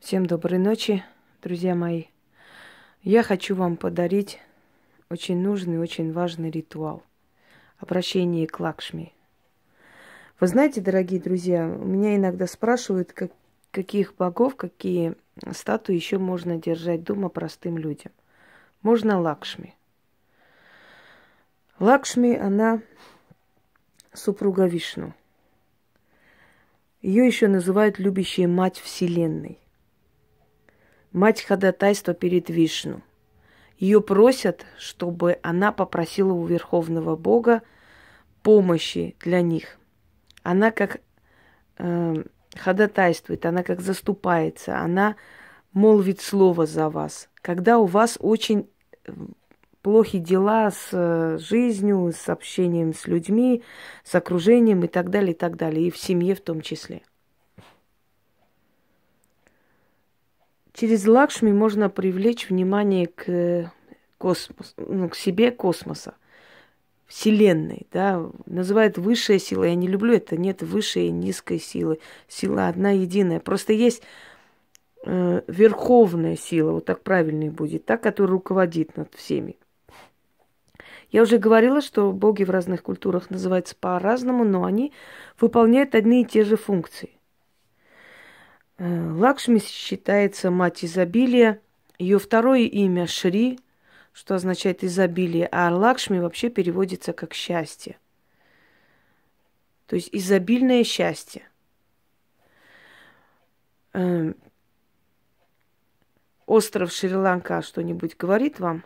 Всем доброй ночи, друзья мои. Я хочу вам подарить очень нужный, очень важный ритуал. Обращение к Лакшми. Вы знаете, дорогие друзья, меня иногда спрашивают, как, каких богов, какие статуи еще можно держать дома простым людям. Можно Лакшми. Лакшми, она супруга Вишну. Ее еще называют любящая мать Вселенной – мать ходатайства перед Вишну. Ее просят, чтобы она попросила у Верховного Бога помощи для них. Она как э, ходатайствует, она как заступается, она молвит слово за вас. Когда у вас очень э, плохие дела с э, жизнью, с общением с людьми, с окружением и так далее, и так далее, и в семье в том числе. Через Лакшми можно привлечь внимание к космосу, ну, к себе космоса, Вселенной, да, называют высшая сила. Я не люблю это, нет высшей и низкой силы. Сила одна единая. Просто есть э, верховная сила, вот так правильнее будет, та, которая руководит над всеми. Я уже говорила, что боги в разных культурах называются по-разному, но они выполняют одни и те же функции. Э, Лакшми считается мать изобилия. Ее второе имя Шри, что означает изобилие, а Лакшми вообще переводится как счастье. То есть изобильное счастье. Эм, остров Шри-Ланка что-нибудь говорит вам,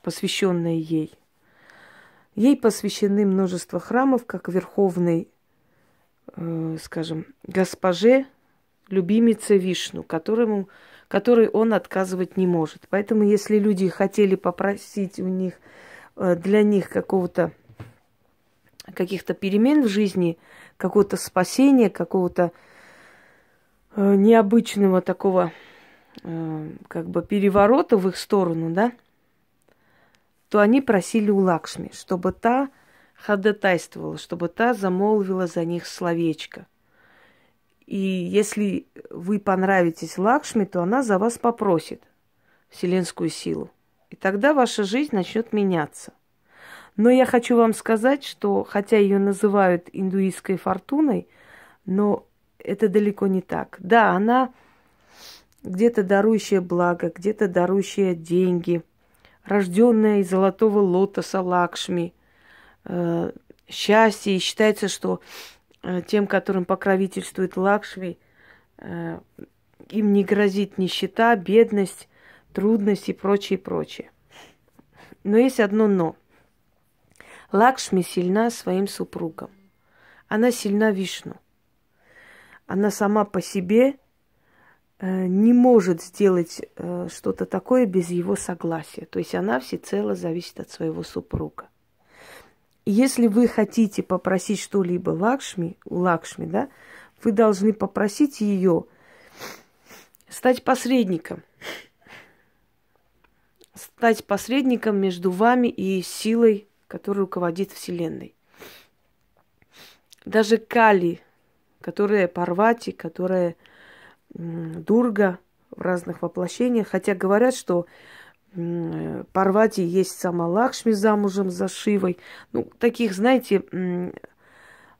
посвященное ей? Ей посвящены множество храмов, как верховный э, скажем, госпоже, любимице Вишну, которому, которой он отказывать не может. Поэтому, если люди хотели попросить у них, э, для них какого-то каких-то перемен в жизни, какого-то спасения, какого-то э, необычного такого э, как бы переворота в их сторону, да, то они просили у Лакшми, чтобы та ходатайствовала, чтобы та замолвила за них словечко. И если вы понравитесь Лакшми, то она за вас попросит вселенскую силу. И тогда ваша жизнь начнет меняться. Но я хочу вам сказать, что хотя ее называют индуистской фортуной, но это далеко не так. Да, она где-то дарующая благо, где-то дарующая деньги, рожденная из золотого лотоса Лакшми – э, счастье. И считается, что э, тем, которым покровительствует Лакшми, э, им не грозит нищета, бедность, трудность и прочее, прочее. Но есть одно но. Лакшми сильна своим супругом. Она сильна Вишну. Она сама по себе не может сделать что-то такое без его согласия. То есть она всецело зависит от своего супруга. Если вы хотите попросить что-либо Лакшми, у Лакшми, да, вы должны попросить ее стать посредником. Стать посредником между вами и силой, которая руководит Вселенной. Даже Кали, которая Парвати, которая Дурга в разных воплощениях, хотя говорят, что Парвати есть сама Лакшми замужем за Шивой. Ну, таких, знаете,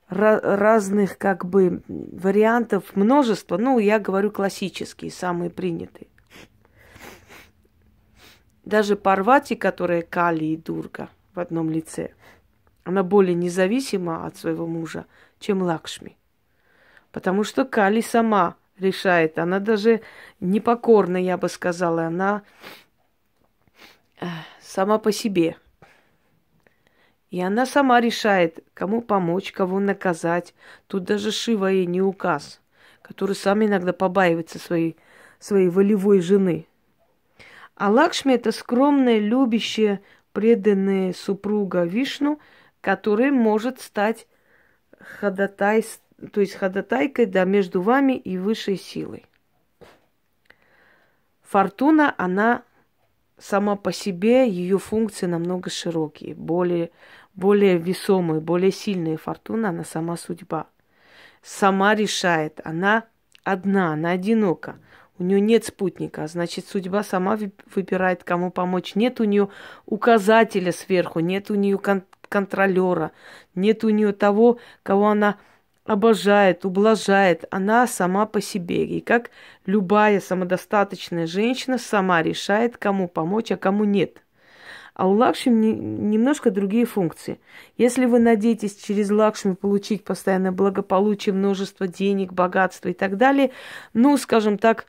разных как бы вариантов множество. Ну, я говорю классические, самые принятые. Даже Парвати, которая Кали и Дурга в одном лице, она более независима от своего мужа, чем Лакшми. Потому что Кали сама решает. Она даже непокорна, я бы сказала. Она сама по себе. И она сама решает, кому помочь, кого наказать. Тут даже Шива ей не указ, который сам иногда побаивается своей, своей волевой жены. А Лакшми – это скромная, любящая, преданная супруга Вишну, которая может стать ходатай, то есть ходатайкой да, между вами и высшей силой. Фортуна, она сама по себе ее функции намного широкие, более, более весомые, более сильные. Фортуна, она сама судьба. Сама решает. Она одна, она одинока. У нее нет спутника, значит, судьба сама выбирает, кому помочь. Нет у нее указателя сверху, нет у нее кон- контролера, нет у нее того, кого она обожает, ублажает. Она сама по себе. И как любая самодостаточная женщина сама решает, кому помочь, а кому нет. А у Лакшми немножко другие функции. Если вы надеетесь через Лакшми получить постоянное благополучие, множество денег, богатства и так далее, ну, скажем так,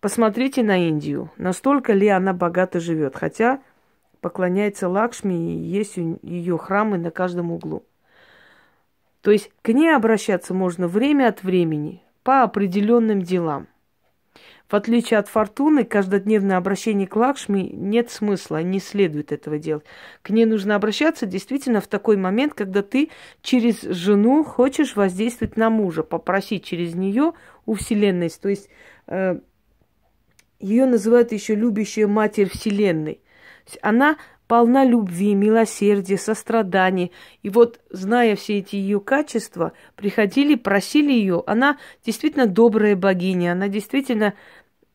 посмотрите на Индию. Настолько ли она богато живет. Хотя поклоняется Лакшми, и есть ее храмы на каждом углу. То есть к ней обращаться можно время от времени по определенным делам. В отличие от фортуны, каждодневное обращение к Лакшми нет смысла, не следует этого делать. К ней нужно обращаться действительно в такой момент, когда ты через жену хочешь воздействовать на мужа, попросить через нее у Вселенной. То есть э, ее называют еще любящая матерь Вселенной. Она полна любви, милосердия, сострадания. И вот, зная все эти ее качества, приходили, просили ее. Она действительно добрая богиня, она действительно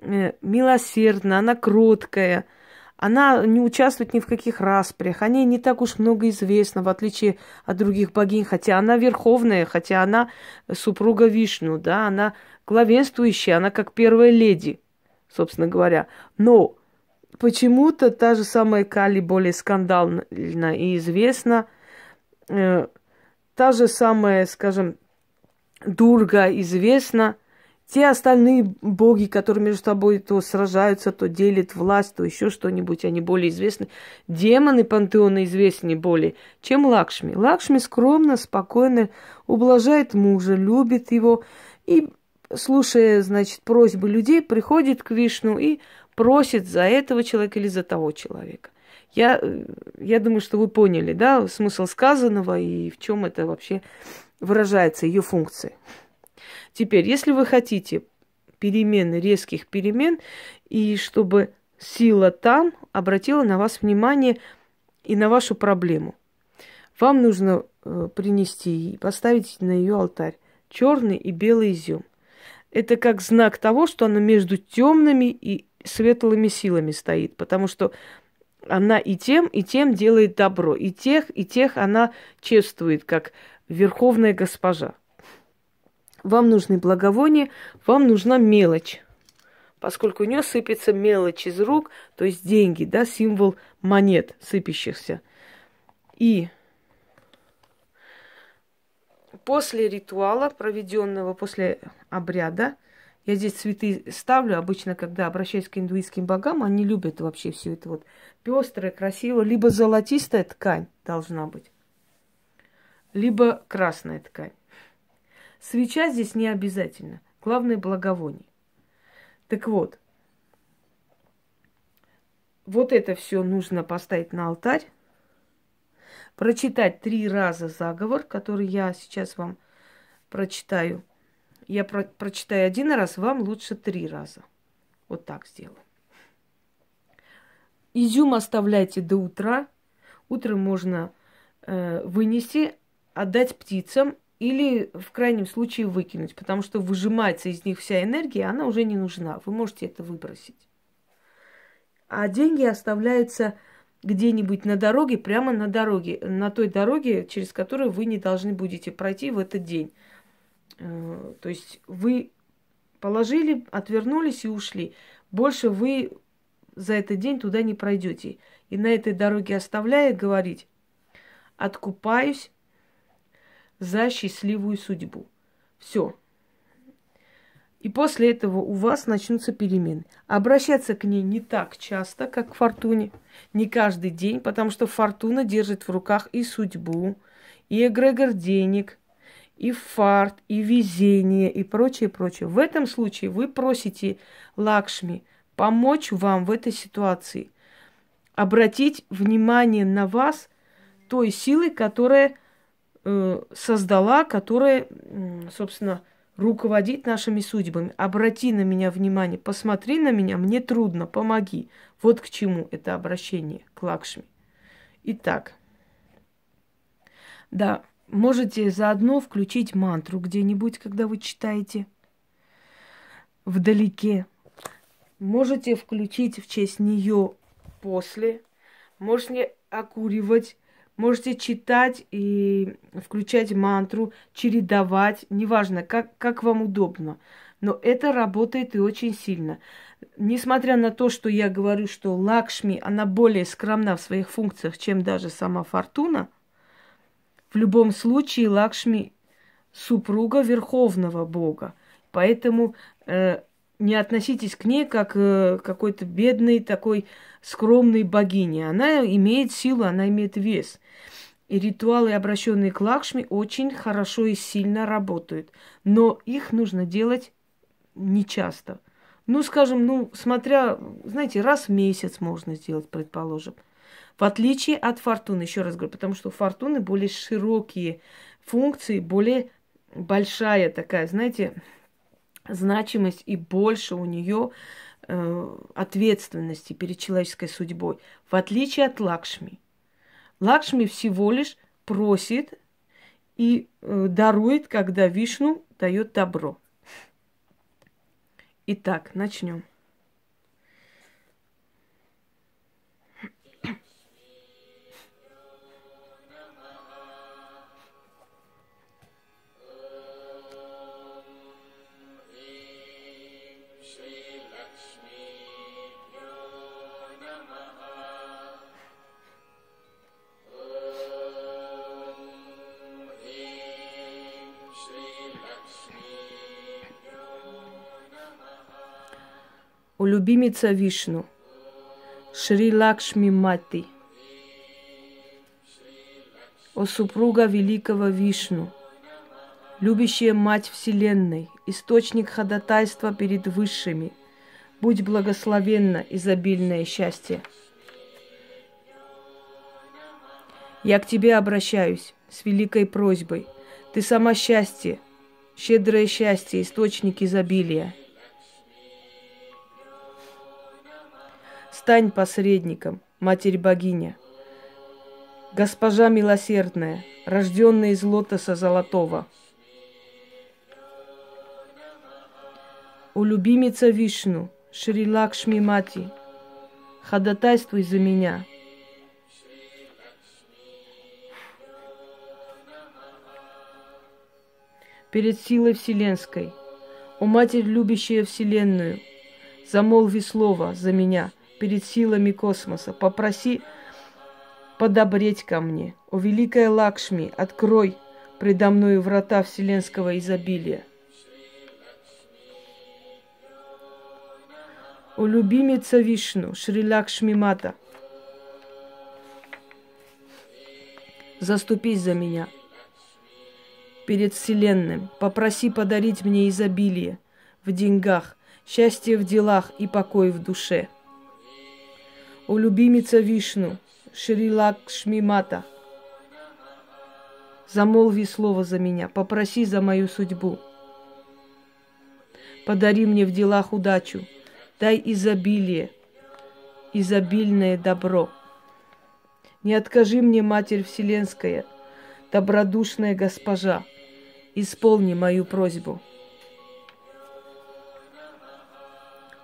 э, милосердна, она кроткая. Она не участвует ни в каких распрях, о ней не так уж много известно, в отличие от других богинь, хотя она верховная, хотя она супруга Вишну, да, она главенствующая, она как первая леди, собственно говоря. Но почему-то та же самая Кали более скандальна и известна. Э, та же самая, скажем, Дурга известна. Те остальные боги, которые между собой то сражаются, то делят власть, то еще что-нибудь, они более известны. Демоны пантеона известнее более, чем Лакшми. Лакшми скромно, спокойно ублажает мужа, любит его и, слушая, значит, просьбы людей, приходит к Вишну и просит за этого человека или за того человека. Я, я думаю, что вы поняли, да, смысл сказанного и в чем это вообще выражается, ее функция. Теперь, если вы хотите перемены, резких перемен, и чтобы сила там обратила на вас внимание и на вашу проблему, вам нужно э, принести и поставить на ее алтарь черный и белый изюм. Это как знак того, что она между темными и светлыми силами стоит, потому что она и тем, и тем делает добро. И тех, и тех она чествует, как верховная госпожа. Вам нужны благовония, вам нужна мелочь. Поскольку у нее сыпется мелочь из рук, то есть деньги, да, символ монет сыпящихся. И после ритуала, проведенного после обряда, я здесь цветы ставлю. Обычно, когда обращаюсь к индуистским богам, они любят вообще все это вот пестрое, красиво. Либо золотистая ткань должна быть, либо красная ткань. Свеча здесь не обязательно. Главное благовоние. Так вот, вот это все нужно поставить на алтарь, прочитать три раза заговор, который я сейчас вам прочитаю – я про прочитаю один раз, вам лучше три раза. Вот так сделаю. Изюм оставляйте до утра. Утром можно э, вынести, отдать птицам или в крайнем случае выкинуть, потому что выжимается из них вся энергия, она уже не нужна. Вы можете это выбросить. А деньги оставляются где-нибудь на дороге, прямо на дороге, на той дороге, через которую вы не должны будете пройти в этот день. Э, то есть вы положили, отвернулись и ушли. Больше вы за этот день туда не пройдете. И на этой дороге оставляя говорить, откупаюсь за счастливую судьбу. Все. И после этого у вас начнутся перемены. Обращаться к ней не так часто, как к фортуне, не каждый день, потому что фортуна держит в руках и судьбу, и эгрегор денег, и фарт, и везение, и прочее, прочее. В этом случае вы просите Лакшми помочь вам в этой ситуации, обратить внимание на вас той силой, которая э, создала, которая, собственно, руководит нашими судьбами. Обрати на меня внимание, посмотри на меня, мне трудно, помоги. Вот к чему это обращение к Лакшми. Итак, да, можете заодно включить мантру где-нибудь, когда вы читаете вдалеке. Можете включить в честь нее после. Можете окуривать. Можете читать и включать мантру, чередовать. Неважно, как, как вам удобно. Но это работает и очень сильно. Несмотря на то, что я говорю, что Лакшми, она более скромна в своих функциях, чем даже сама Фортуна, в любом случае Лакшми супруга верховного бога. Поэтому э, не относитесь к ней как э, какой-то бедной такой скромной богине. Она имеет силу, она имеет вес. И ритуалы, обращенные к Лакшми, очень хорошо и сильно работают. Но их нужно делать нечасто. Ну, скажем, ну, смотря, знаете, раз в месяц можно сделать, предположим. В отличие от фортуны, еще раз говорю, потому что у фортуны более широкие функции, более большая такая, знаете, значимость и больше у нее э, ответственности перед человеческой судьбой. В отличие от Лакшми. Лакшми всего лишь просит и э, дарует, когда Вишну дает добро. Итак, начнем. У любимица Вишну, Шри Лакшми Мати, о супруга великого Вишну, любящая Мать Вселенной, источник ходатайства перед высшими, будь благословенна изобильное счастье. Я к тебе обращаюсь с великой просьбой. Ты сама счастье, щедрое счастье, источник изобилия – Стань посредником, Матерь-богиня. Госпожа милосердная, рожденная из лотоса золотого. У любимица Вишну, Шри Лакшми Мати, ходатайствуй за меня. Перед силой вселенской, о Матерь, любящая Вселенную, замолви слово за меня – перед силами космоса. Попроси подобреть ко мне. О, великая Лакшми, открой предо мною врата вселенского изобилия. О, любимица Вишну, Шри Лакшми Мата, заступись за меня перед Вселенным. Попроси подарить мне изобилие в деньгах, счастье в делах и покой в душе – о любимица Вишну, Шри Лакшми Мата, замолви слово за меня, попроси за мою судьбу. Подари мне в делах удачу, дай изобилие, изобильное добро. Не откажи мне, Матерь Вселенская, добродушная госпожа, исполни мою просьбу.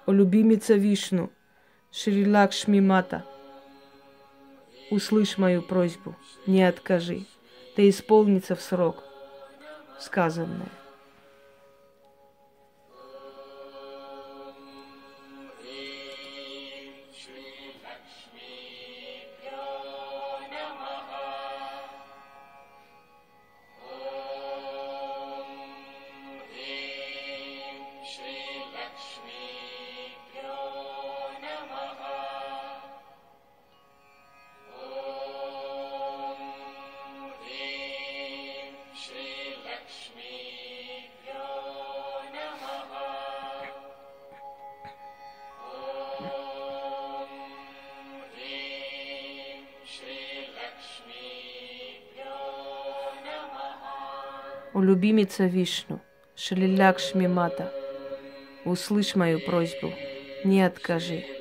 О любимица Вишну, Шри Лакшми Мата, услышь мою просьбу, не откажи, да исполнится в срок сказанное. О любимица Вишну, Шалилякшми Мата, услышь мою просьбу, не откажи.